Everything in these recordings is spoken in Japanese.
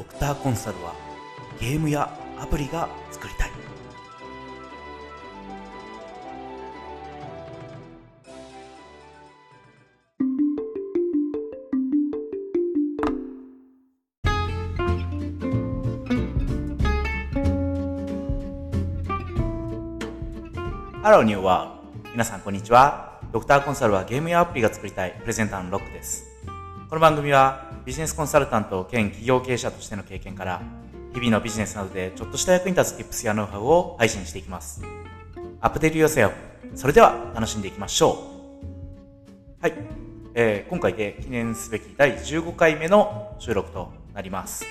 ドクターコンサルはゲームやアプリが作りたい。ハローニューワール皆さんこんにちは。ドクターコンサルはゲームやアプリが作りたい。プレゼンターのロックです。この番組はビジネスコンサルタント兼企業経営者としての経験から日々のビジネスなどでちょっとした役に立つ Tips やノウハウを配信していきます。アップデート寄せよそれでは楽しんでいきましょう。はい、えー、今回で記念すべき第15回目の収録となります。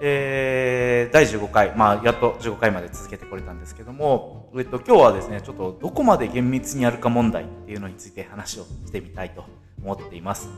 えー、第15回、まあ、やっと15回まで続けてこれたんですけども、えっと、今日はですね、ちょっとどこまで厳密にやるか問題っていうのについて話をしてみたいと思っています。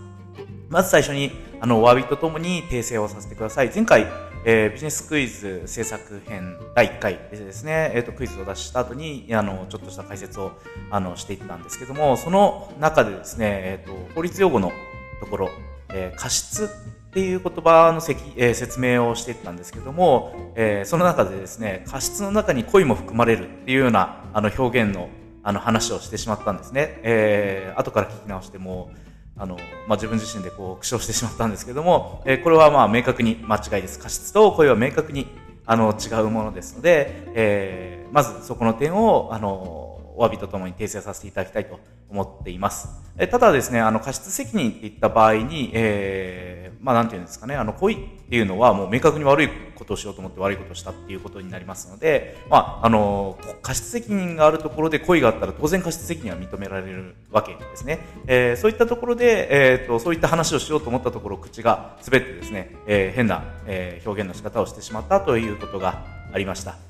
まず最初に、あの、お詫びとともに訂正をさせてください。前回、えー、ビジネスクイズ制作編第1回でですね、えっ、ー、と、クイズを出した後に、あの、ちょっとした解説を、あの、していったんですけども、その中でですね、えっ、ー、と、法律用語のところ、えー、過失っていう言葉のせき、えー、説明をしていったんですけども、えー、その中でですね、過失の中に恋も含まれるっていうようなあの表現のあの話をしてしまったんですね。えー、後から聞き直しても、あの、まあ、自分自身でこう、苦笑してしまったんですけども、えー、これはまあ明確に間違いです。過失と恋は明確にあの違うものですので、えー、まずそこの点を、あの、お詫びとともに訂正させていただきたいと思っています。えただですね、あの、過失責任って言った場合に、えー、まあ、なんていうんですかね、あの、故意っていうのはもう明確に悪いことをしようと思って悪いことをしたっていうことになりますので、まあ、あの、過失責任があるところで故意があったら当然過失責任は認められるわけですね。えー、そういったところで、えっ、ー、と、そういった話をしようと思ったところ、口が滑ってですね、えー、変な、え、表現の仕方をしてしまったということがありました。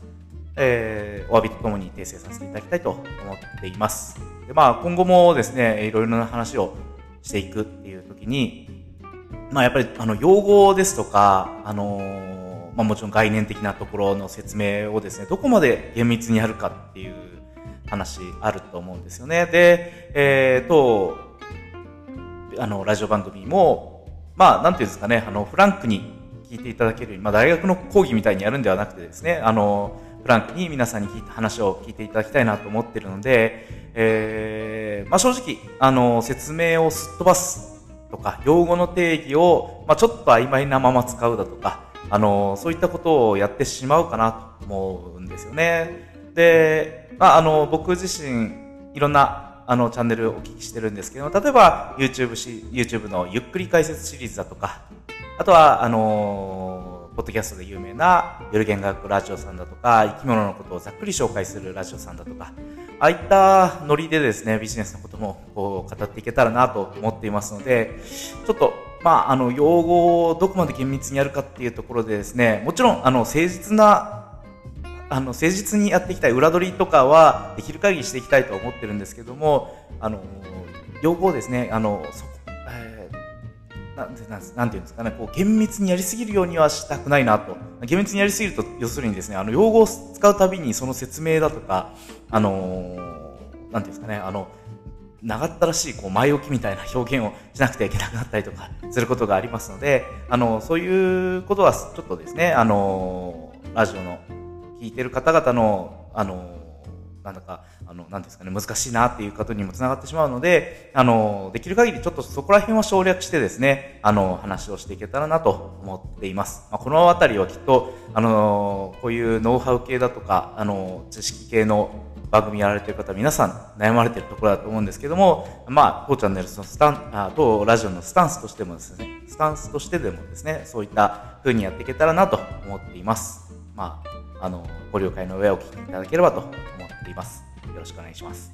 えー、お詫びとともに訂正させていただきたいと思っています。でまあ、今後もですね、いろいろな話をしていくっていう時に、まあ、やっぱり、あの、用語ですとか、あのー、まあ、もちろん概念的なところの説明をですね、どこまで厳密にやるかっていう話あると思うんですよね。で、えー、と、あの、ラジオ番組も、まあ、なんていうんですかね、あの、フランクに聞いていただけるように、まあ、大学の講義みたいにやるんではなくてですね、あの、フランクに皆さんに聞いた話を聞いていただきたいなと思ってるので、えー、まあ、正直、あの、説明をすっ飛ばすとか、用語の定義を、まあ、ちょっと曖昧なまま使うだとか、あの、そういったことをやってしまうかなと思うんですよね。で、まあ、あの、僕自身、いろんな、あの、チャンネルお聞きしてるんですけど、例えば、YouTube し、YouTube のゆっくり解説シリーズだとか、あとは、あのポッドキャストで有名な夜弦学ラジオさんだとか、生き物のことをざっくり紹介するラジオさんだとか、ああいったノリでですね、ビジネスのこともこう語っていけたらなと思っていますので、ちょっと、まあ、あの、用語をどこまで厳密にやるかっていうところでですね、もちろん、あの、誠実なあの、誠実にやっていきたい裏取りとかはできる限りしていきたいと思ってるんですけども、あの、用語をですね、あの、そなんてなんていうんですかね、こう厳密にやりすぎるようにはしたくないなと。厳密にやりすぎると、要するにですね、あの、用語を使うたびにその説明だとか、あのー、なんていうんですかね、あの、長ったらしい、こう、前置きみたいな表現をしなくてはいけなくなったりとかすることがありますので、あの、そういうことはちょっとですね、あの、ラジオの聞いてる方々の、あの、なんだか、あの、なんですかね、難しいなっていうことにもつながってしまうので、あの、できる限りちょっとそこら辺を省略してですね、あの、話をしていけたらなと思っています。まあ、このあたりはきっと、あの、こういうノウハウ系だとか、あの、知識系の番組やられてる方、皆さん悩まれてるところだと思うんですけども、まあ、当チャンネルのスタン、あ当ラジオのスタンスとしてもですね、スタンスとしてでもですね、そういった風にやっていけたらなと思っています。まあ、あの、ご了解の上お聞きいただければとています。よろしくお願いします。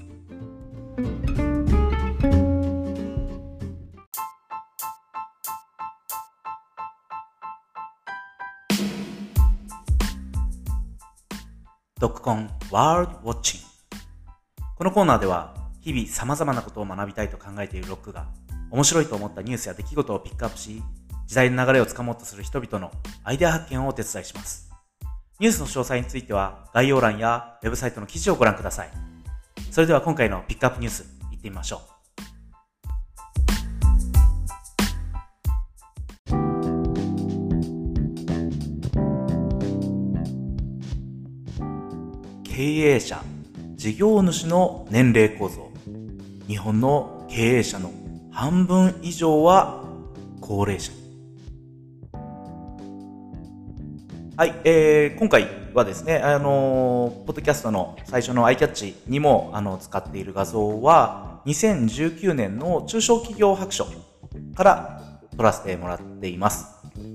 ドッコンワールドウォッチングこのコーナーでは日々様々なことを学びたいと考えているロックが面白いと思ったニュースや出来事をピックアップし時代の流れをつかもうとする人々のアイデア発見をお手伝いします。ニュースの詳細については概要欄やウェブサイトの記事をご覧ください。それでは今回のピックアップニュース、いってみましょう。経営者、事業主の年齢構造。日本の経営者の半分以上は高齢者。はい、えー、今回はですね、あの、ポッドキャストの最初のアイキャッチにも、あの、使っている画像は、2019年の中小企業白書から撮らせてもらっています。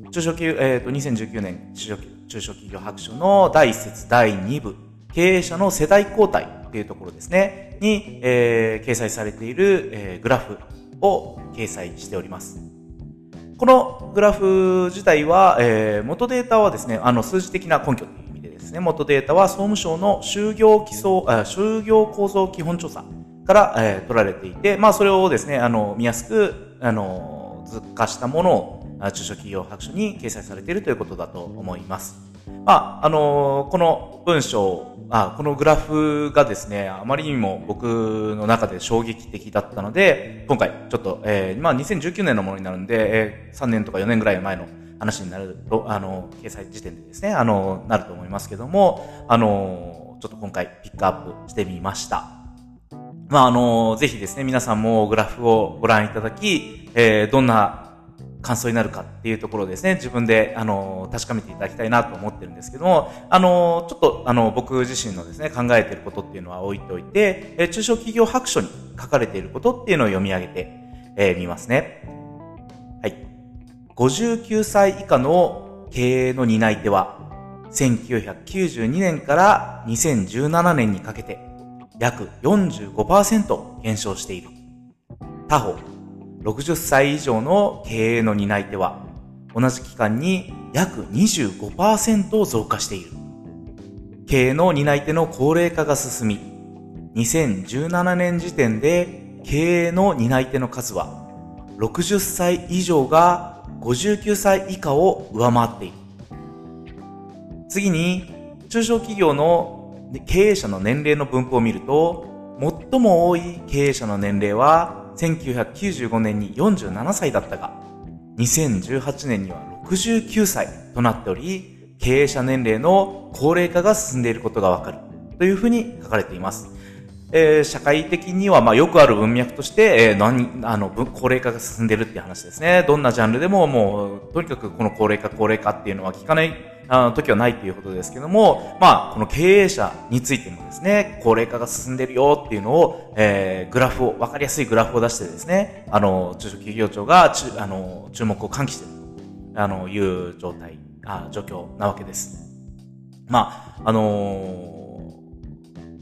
中小企業、えっ、ー、と、2019年中小中小企業白書の第1節第2部、経営者の世代交代っていうところですね、に、えー、掲載されている、えー、グラフを掲載しております。このグラフ自体は、えー、元データはですね、あの数字的な根拠という意味でですね、元データは総務省の就業基礎、就業構造基本調査から、えー、取られていて、まあそれをですね、あの、見やすく、あの、図化したものを、中小企業白書に掲載されているということだと思います。まあ、あのこの文章、あ、このグラフがですね、あまりにも僕の中で衝撃的だったので、今回ちょっと、えー、まあ2019年のものになるんで、えー、3年とか4年ぐらい前の話になると、あの、掲載時点でですね、あの、なると思いますけども、あの、ちょっと今回ピックアップしてみました。まあ、あの、ぜひですね、皆さんもグラフをご覧いただき、えー、どんな感想になるかっていうところですね、自分で、あの、確かめていただきたいなと思ってるんですけども、あの、ちょっと、あの、僕自身のですね、考えていることっていうのは置いておいて、え中小企業白書に書かれていることっていうのを読み上げて、えー、みますね。はい。59歳以下の経営の担い手は、1992年から2017年にかけて、約45%減少している。他方、60歳以上の経営の担い手は、同じ期間に約25%増加している。経営の担い手の高齢化が進み、2017年時点で経営の担い手の数は、60歳以上が59歳以下を上回っている。次に、中小企業の経営者の年齢の分布を見ると、最も多い経営者の年齢は1995年に47歳だったが、2018年には69歳となっており、経営者年齢の高齢化が進んでいることがわかるというふうに書かれています。えー、社会的にはまあよくある文脈として、えー、何あの高齢化が進んでいるっていう話ですね。どんなジャンルでももうとにかくこの高齢化高齢化っていうのは聞かないあの時はないということですけども、まあ、この経営者についてもですね、高齢化が進んでるよっていうのを、えー、グラフを、わかりやすいグラフを出してですね、あの、中小企業庁が、あの、注目を喚起していると、あの、いう状態、あ状況なわけです。まあ、あのー、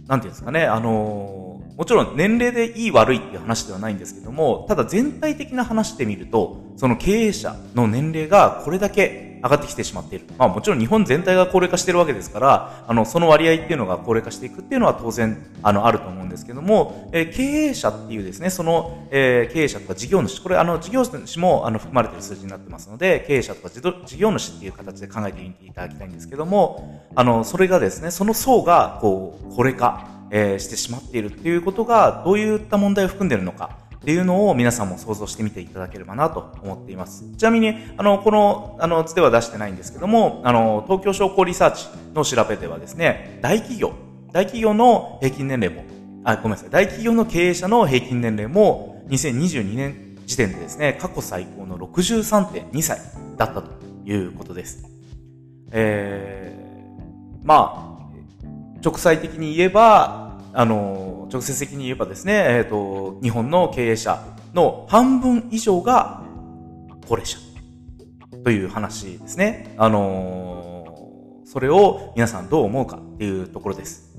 なんていうんですかね、あのー、もちろん年齢でいい悪いっていう話ではないんですけども、ただ全体的な話で見ると、その経営者の年齢がこれだけ上がってきてしまっている。まあもちろん日本全体が高齢化してるわけですから、あの、その割合っていうのが高齢化していくっていうのは当然、あの、あると思うんですけども、え、経営者っていうですね、その、え、経営者とか事業主、これあの、事業主もあの、含まれている数字になってますので、経営者とか事業主っていう形で考えてみていただきたいんですけども、あの、それがですね、その層が、こう、高齢化、え、してしまっているっていうことが、どういった問題を含んでいるのか、っていうのを皆さんも想像してみていただければなと思っています。ちなみに、あの、この、あの、図では出してないんですけども、あの、東京商工リサーチの調べではですね、大企業、大企業の平均年齢も、あ、ごめんなさい、大企業の経営者の平均年齢も、2022年時点でですね、過去最高の63.2歳だったということです。えー、まあ、直裁的に言えば、あの、直接的に言えばですね、えっ、ー、と、日本の経営者の半分以上が高齢者という話ですね。あの、それを皆さんどう思うかっていうところです。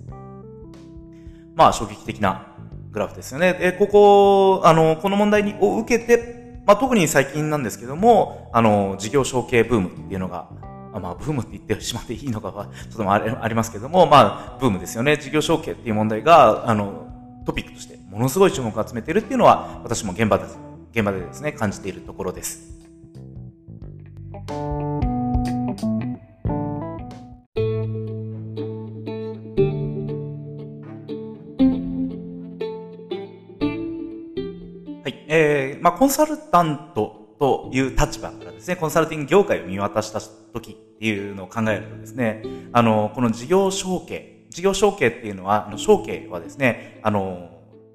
まあ、衝撃的なグラフですよね。で、ここ、あの、この問題を受けて、まあ、特に最近なんですけども、あの、事業承継ブームっていうのがまあ、ブームって言ってしまっていいのかは、ちょっとありますけども、まあ、ブームですよね。事業承継っていう問題が、あの、トピックとしてものすごい注目を集めてるっていうのは、私も現場で、現場でですね、感じているところです。まあ、コンサルタントという立場からですね、コンサルティング業界を見渡した時っていうのを考えるとですね、あの、この事業承継事業承継っていうのは、あの承継はですね、あの、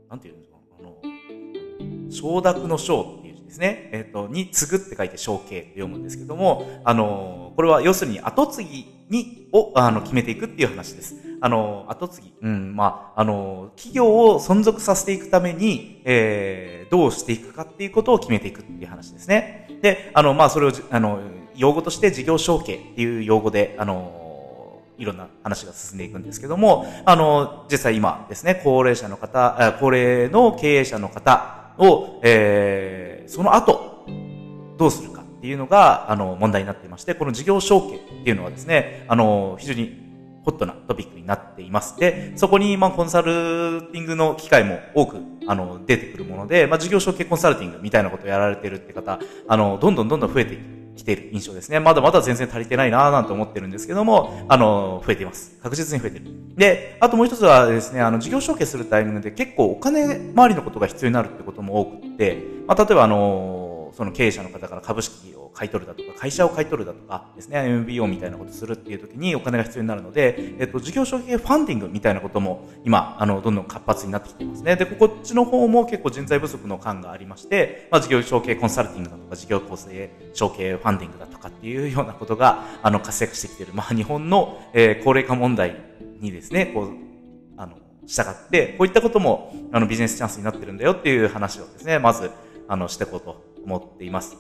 なんていうんですか、あの、承諾の承っですね、えっ、ー、と、に継ぐって書いて承継って読むんですけども、あの、これは要するに後継ぎに、を、あの、決めていくっていう話です。あの、後継ぎ、うん、まあ、あの、企業を存続させていくために、えー、どうしていくかっていうことを決めていくっていう話ですね。で、あの、まあ、それを、あの、用語として事業承継っていう用語で、あの、いろんな話が進んでいくんですけども、あの、実際今ですね、高齢者の方、高齢の経営者の方を、えー、その後、どうするかっていうのが、あの、問題になっていまして、この事業承継っていうのはですね、あの、非常にホットなトピックになっています。で、そこに、まあ、コンサルティングの機会も多く、あの、出てくるもので、まあ、事業承継コンサルティングみたいなことをやられてるって方、あの、どんどんどんどん増えていく。きている印象ですね。まだまだ全然足りてないなぁなんて思ってるんですけども、あの、増えています。確実に増えてる。で、あともう一つはですね、あの、事業承継するタイミングで結構お金周りのことが必要になるってことも多くって、まあ、例えばあの、その経営者の方から株式を買い取るだとか、会社を買い取るだとかですね、MBO みたいなことするっていう時にお金が必要になるので、えっと、事業承継ファンディングみたいなことも今、あの、どんどん活発になってきていますね。で、こっちの方も結構人材不足の感がありまして、まあ、事業承継コンサルティングだとか、事業構成承継ファンディングだとかっていうようなことが、あの、活躍してきている。まあ、日本の、えー、高齢化問題にですね、こう、あの、従って、こういったことも、あの、ビジネスチャンスになってるんだよっていう話をですね、まず、あの、していこうと思っています。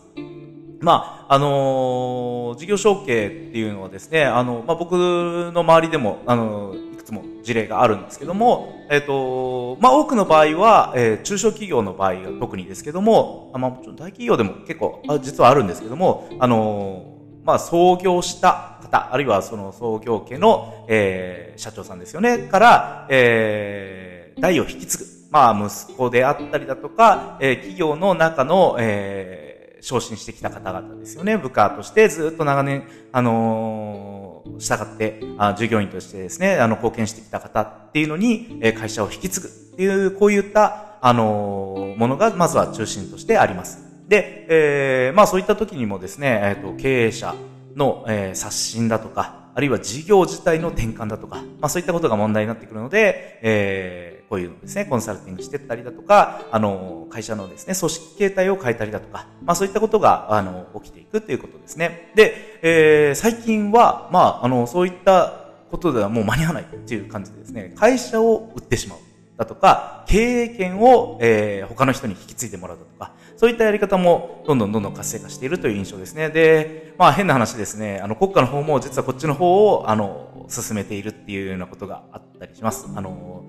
まあ、あのー、事業承継っていうのはですね、あの、まあ、僕の周りでも、あのいくつも事例があるんですけども、えっ、ー、と、まあ、多くの場合は、え、中小企業の場合が特にですけども、あまあ、もちろん大企業でも結構、あ実はあるんですけども、あのまあ、創業した方、あるいはその創業家の、え、社長さんですよね、から、えー、代を引き継ぐ。まあ、息子であったりだとか、えー、企業の中の、えー、昇進してきた方々ですよね。部下としてずっと長年、あのー、従って、あ従業員としてですね、あの、貢献してきた方っていうのに、え会社を引き継ぐっていう、こういった、あのー、ものが、まずは中心としてあります。で、えー、まあそういった時にもですね、えっ、ー、と、経営者の、えー、刷新だとか、あるいは事業自体の転換だとか、まあそういったことが問題になってくるので、え、こういうのですね、コンサルティングしてったりだとか、あの、会社のですね、組織形態を変えたりだとか、まあそういったことが、あの、起きていくっていうことですね。で、えー、最近は、まあ、あの、そういったことではもう間に合わないっていう感じでですね、会社を売ってしまう。だとか、経営権を、えー、他の人に引き継いでもらうだとか、そういったやり方もどんどんどんどん活性化しているという印象ですね。で、まあ変な話ですね、あの国家の方も実はこっちの方を、あの、進めているっていうようなことがあったりします。あの、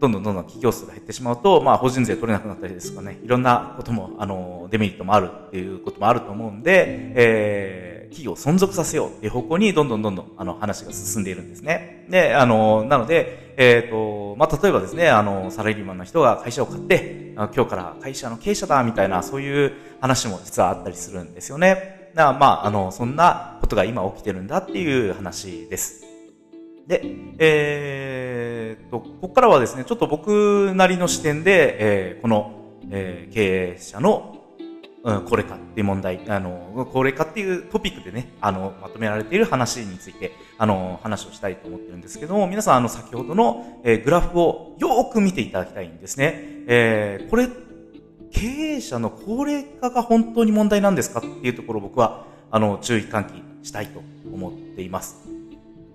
どんどんどんどん企業数が減ってしまうと、まあ法人税取れなくなったりですとかね、いろんなことも、あの、デメリットもあるっていうこともあると思うんで、えー企業を存続させようっていう方向にどんどんどんどんあの話が進んでいるんですね。で、あの、なので、えっ、ー、と、まあ、例えばですね、あの、サラリーマンの人が会社を買って、今日から会社の経営者だみたいな、そういう話も実はあったりするんですよね。だまあ、あの、そんなことが今起きてるんだっていう話です。で、えー、と、ここからはですね、ちょっと僕なりの視点で、えー、この、えー、経営者のうん、高齢化っていう問題、あの、高齢化っていうトピックでね、あの、まとめられている話について、あの、話をしたいと思ってるんですけども、皆さん、あの、先ほどの、えー、グラフをよく見ていただきたいんですね。えー、これ、経営者の高齢化が本当に問題なんですかっていうところを僕は、あの、注意喚起したいと思っています。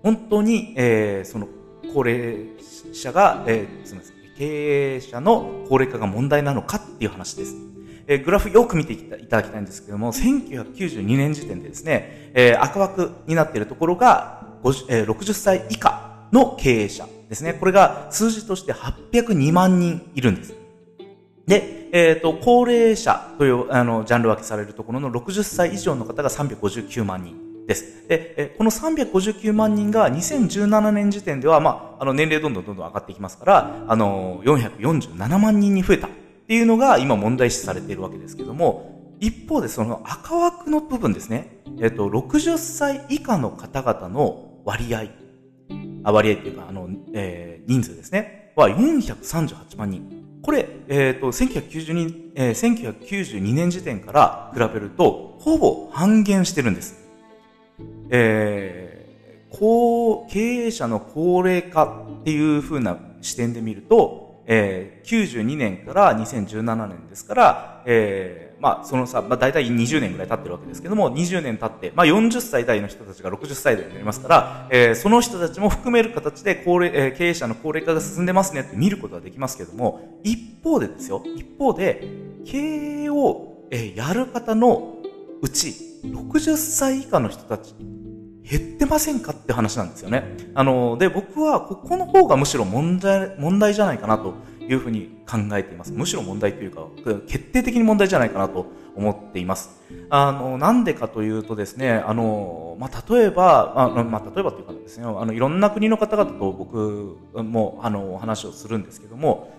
本当に、えー、その、高齢者が、えー、すみません、経営者の高齢化が問題なのかっていう話です。えー、グラフよく見ていただきたいんですけども、1992年時点でですね、えー、赤枠になっているところが、えー、60歳以下の経営者ですね。これが数字として802万人いるんです。で、えっ、ー、と、高齢者という、あの、ジャンル分けされるところの60歳以上の方が359万人です。で、この359万人が2017年時点では、まあ、あの、年齢どんどんどんどん上がっていきますから、あの、447万人に増えたっていうのが今問題視されているわけですけども、一方でその赤枠の部分ですね、えっと、60歳以下の方々の割合、あ割合っていうか、あの、えー、人数ですね、は438万人。これ、えっ、ー、と、1992、えー、1992年時点から比べると、ほぼ半減してるんです。えー、高経営者の高齢化っていう風な視点で見ると、えー、92年から2017年ですから、えー、まあ、そのさ、まあ、大体20年ぐらい経ってるわけですけども、20年経って、まあ、40歳代の人たちが60歳代になりますから、えー、その人たちも含める形で高齢、えー、経営者の高齢化が進んでますねって見ることはできますけども、一方でですよ、一方で、経営を、えー、やる方のうち、60歳以下の人たち減ってませんかって話なんですよね。あの、で、僕はここの方がむしろ問題、問題じゃないかなというふうに考えています。むしろ問題というか、決定的に問題じゃないかなと思っています。あの、なんでかというとですね、あの、まあ、例えば、あまあ、例えばというかですね、あの、いろんな国の方々と僕も、あの、話をするんですけども、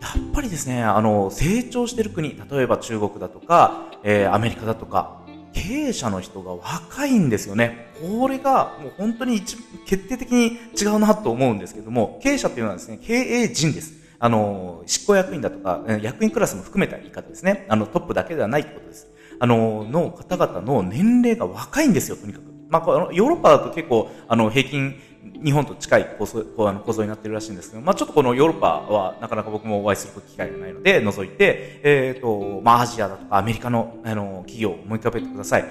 やっぱりですね、あの、成長してる国、例えば中国だとか、えー、アメリカだとか、経営者の人が若いんですよね。これがもう本当に一決定的に違うなと思うんですけども、経営者っていうのはですね、経営人です。あの、執行役員だとか、役員クラスも含めた言い方ですね。あの、トップだけではないってことです。あの、の方々の年齢が若いんですよ、とにかく。まあ、ヨーロッパだと結構、あの、平均、日本と近い構造あの構造になってるらしいんですけど、まあ、ちょっとこのヨーロッパはなかなか僕もお会いする機会がないので、除いて、えっ、ー、と、まあ、アジアだとかアメリカの、あの、企業を思い浮かべてください。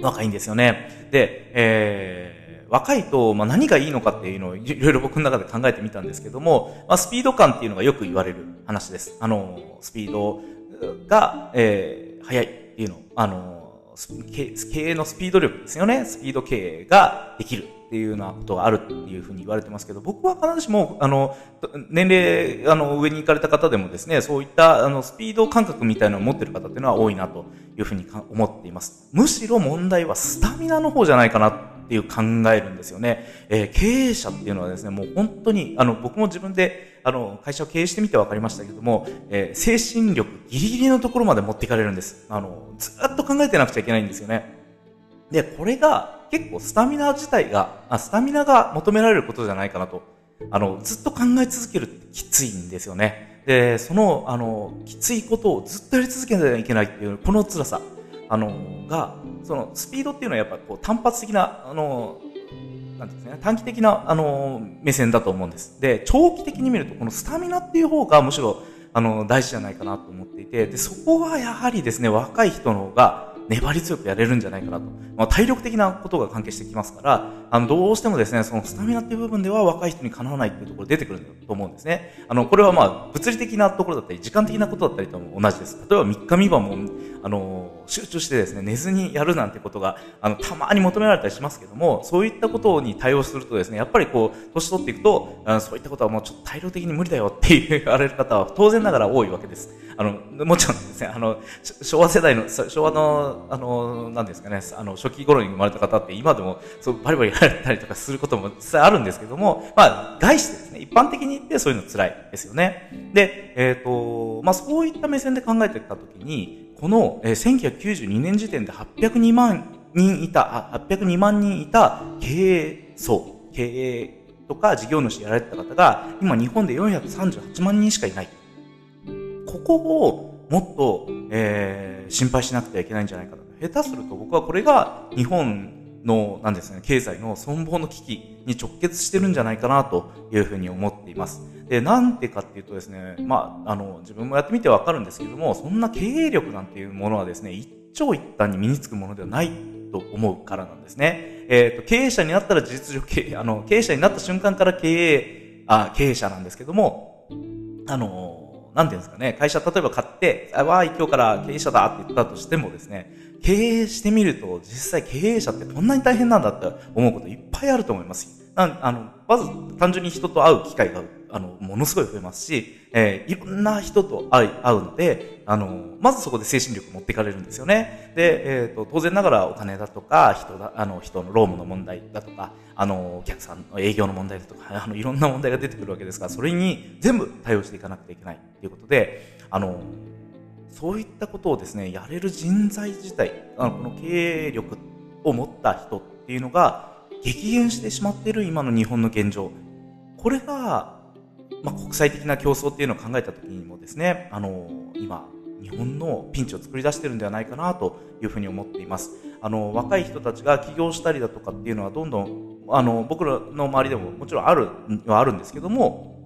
若いんですよね。で、えー、若いと、まあ、何がいいのかっていうのをいろいろ僕の中で考えてみたんですけども、まあ、スピード感っていうのがよく言われる話です。あの、スピードが、えー、速いっていうの、あの、経営のスピード力ですよね。スピード経営ができるっていうようなことがあるっていうふうに言われてますけど、僕は必ずしも、あの、年齢、あの、上に行かれた方でもですね、そういった、あの、スピード感覚みたいなのを持ってる方っていうのは多いなというふうに思っています。むしろ問題はスタミナの方じゃないかなっていう考えるんですよね。えー、経営者っていうのはですね、もう本当に、あの、僕も自分で、あの、会社を経営してみて分かりましたけども、えー、精神力ギリギリのところまで持っていかれるんです。あの、ずっと考えてなくちゃいけないんですよね。で、これが結構スタミナ自体が、あスタミナが求められることじゃないかなと。あの、ずっと考え続けるってきついんですよね。で、その、あの、きついことをずっとやり続けなきゃいけないっていう、この辛さ。あの、が、そのスピードっていうのはやっぱこう単発的な、あの、なんですね、短期的な、あの、目線だと思うんです。で、長期的に見ると、このスタミナっていう方がむしろ、あの、大事じゃないかなと思っていて、で、そこはやはりですね、若い人の方が、粘り強くやれるんじゃないかなと。まあ、体力的なことが関係してきますから、あの、どうしてもですね、そのスタミナっていう部分では若い人にかなわないっていうところ出てくると思うんですね。あの、これはまあ、物理的なところだったり、時間的なことだったりとも同じです。例えば3日3晩も、あの、集中してですね、寝ずにやるなんてことが、あの、たまに求められたりしますけども、そういったことに対応するとですね、やっぱりこう、年取っていくと、あのそういったことはもうちょっと体力的に無理だよって言われる方は当然ながら多いわけです。あの、もちろんですね、あの、昭和世代の、昭和の、あの、なんですかね、あの、初期頃に生まれた方って今でも、そう、バリバリたりとかすることも実際あるんですけども、まあ、外してですね、一般的に言ってそういうの辛いですよね。で、えっ、ー、と、まあ、そういった目線で考えてたときに、この、えー、1992年時点で802万人いた、あ、802万人いた経営層、経営とか事業主やられてた方が、今日本で438万人しかいない。ここをもっと、えー、心配しなくてはいけないんじゃないかと。下手すると僕はこれが日本の、なんですね、経済の存亡の危機に直結してるんじゃないかなというふうに思っています。で、なんでかっていうとですね、まあ、あの、自分もやってみてわかるんですけども、そんな経営力なんていうものはですね、一長一短に身につくものではないと思うからなんですね。えっ、ー、と、経営者になったら事実上経営、あの、経営者になった瞬間から経営、あ、経営者なんですけども、あの、なんていうんですかね、会社例えば買って、あ、わー、今日から経営者だって言ったとしてもですね、経営してみると、実際経営者ってこんなに大変なんだって思うこといっぱいあると思います。あの、まず単純に人と会う機会が、あの、ものすごい増えますし、えー、いろんな人と会う会うので、あの、まずそこで精神力持っていかれるんですよね。で、えっ、ー、と、当然ながらお金だとか、人だ、あの、人の労務の問題だとか、あの、お客さんの営業の問題だとか、あの、いろんな問題が出てくるわけですから、それに全部対応していかなくてはいけないということで、あの、そういったことをですね、やれる人材自体、あのこの経営力を持った人っていうのが激減してしまっている今の日本の現状。これが、まあ、国際的な競争っていうのを考えた時にもですね、あの、今、日本のピンチを作り出してるんではないかなというふうに思っています。あの、若い人たちが起業したりだとかっていうのはどんどんあの、僕らの周りでももちろんある、はあるんですけども、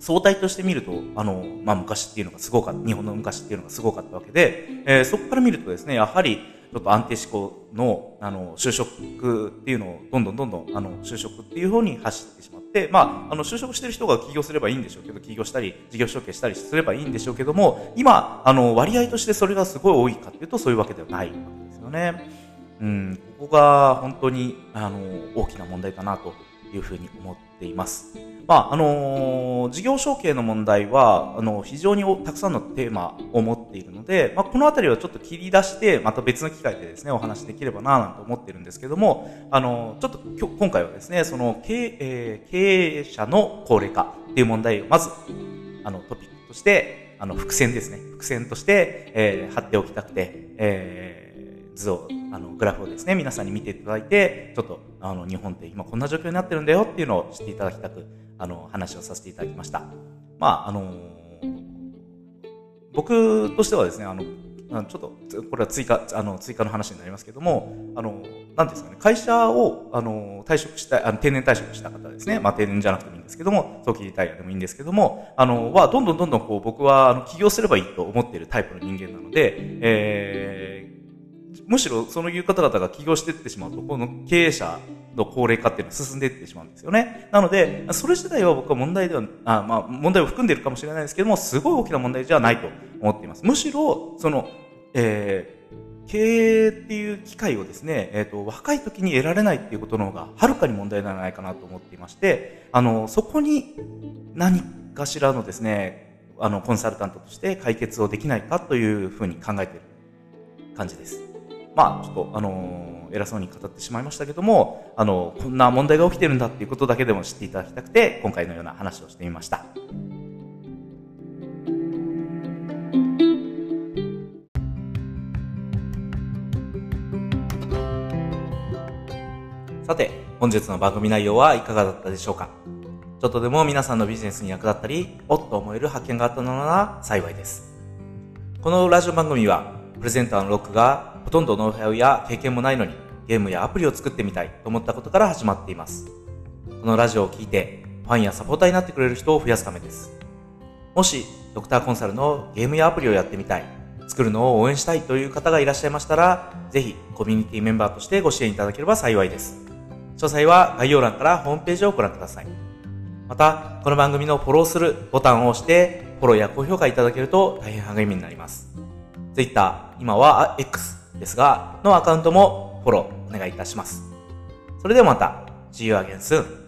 相対として見ると、あの、まあ、昔っていうのがすごかった、日本の昔っていうのがすごかったわけで、えー、そこから見るとですね、やはり、ちょっと安定志向の、あの、就職っていうのを、どんどんどんどん、あの、就職っていう方に走ってしまって、まあ、あの、就職してる人が起業すればいいんでしょうけど、起業したり、事業承継したりすればいいんでしょうけども、今、あの、割合としてそれがすごい多いかっていうと、そういうわけではないわけですよね。うん、ここが本当に、あの、大きな問題かなというふうに思ってています。まあ、あのー、事業承継の問題は、あの、非常にたくさんのテーマを持っているので、まあ、このあたりはちょっと切り出して、また別の機会でですね、お話できればな、なんて思ってるんですけども、あの、ちょっと今日、今回はですね、その経営、えー、経営者の高齢化っていう問題をまず、あの、トピックとして、あの、伏線ですね。伏線として、えー、貼っておきたくて、えー、図をあの、グラフをですね、皆さんに見ていただいて、ちょっと、あの、日本って今こんな状況になってるんだよっていうのを知っていただきたく、あの、話をさせていただきました。まあ、あの僕としてはですね、あの、ちょっと、これは追加、あの、追加の話になりますけども、あの、なんですかね、会社を、あの、退職した、あの、定年退職した方ですね、まあ、定年じゃなくてもいいんですけども、早期リタイアでもいいんですけども、あの、は、どんどんどんどん、こう、僕は、あの、起業すればいいと思っているタイプの人間なので、えー、むしろそういう方々が起業していってしまうと、この経営者の高齢化っていうのは進んでいってしまうんですよね。なので、それ自体は僕は問題では、あまあ、問題を含んでいるかもしれないですけども、すごい大きな問題じゃないと思っています。むしろ、その、えー、経営っていう機会をですね、えっ、ー、と、若い時に得られないっていうことの方が、はるかに問題ではないかなと思っていまして、あの、そこに何かしらのですね、あの、コンサルタントとして解決をできないかというふうに考えている感じです。まあ、ちょっと、あのー、偉そうに語ってしまいましたけども、あのー、こんな問題が起きてるんだっていうことだけでも知っていただきたくて、今回のような話をしてみました。さて、本日の番組内容はいかがだったでしょうか？ちょっとでも皆さんのビジネスに役立ったり、おっと思える発見があったのなら幸いです。このラジオ番組は、プレゼンターのロックがほとんどノウハウや経験もないのにゲームやアプリを作ってみたいと思ったことから始まっています。このラジオを聴いてファンやサポーターになってくれる人を増やすためです。もしドクターコンサルのゲームやアプリをやってみたい、作るのを応援したいという方がいらっしゃいましたら、ぜひコミュニティメンバーとしてご支援いただければ幸いです。詳細は概要欄からホームページをご覧ください。また、この番組のフォローするボタンを押して、フォローや高評価いただけると大変励みになります。Twitter、今は X ですが、のアカウントもフォローお願いいたします。それではまた、See you again soon!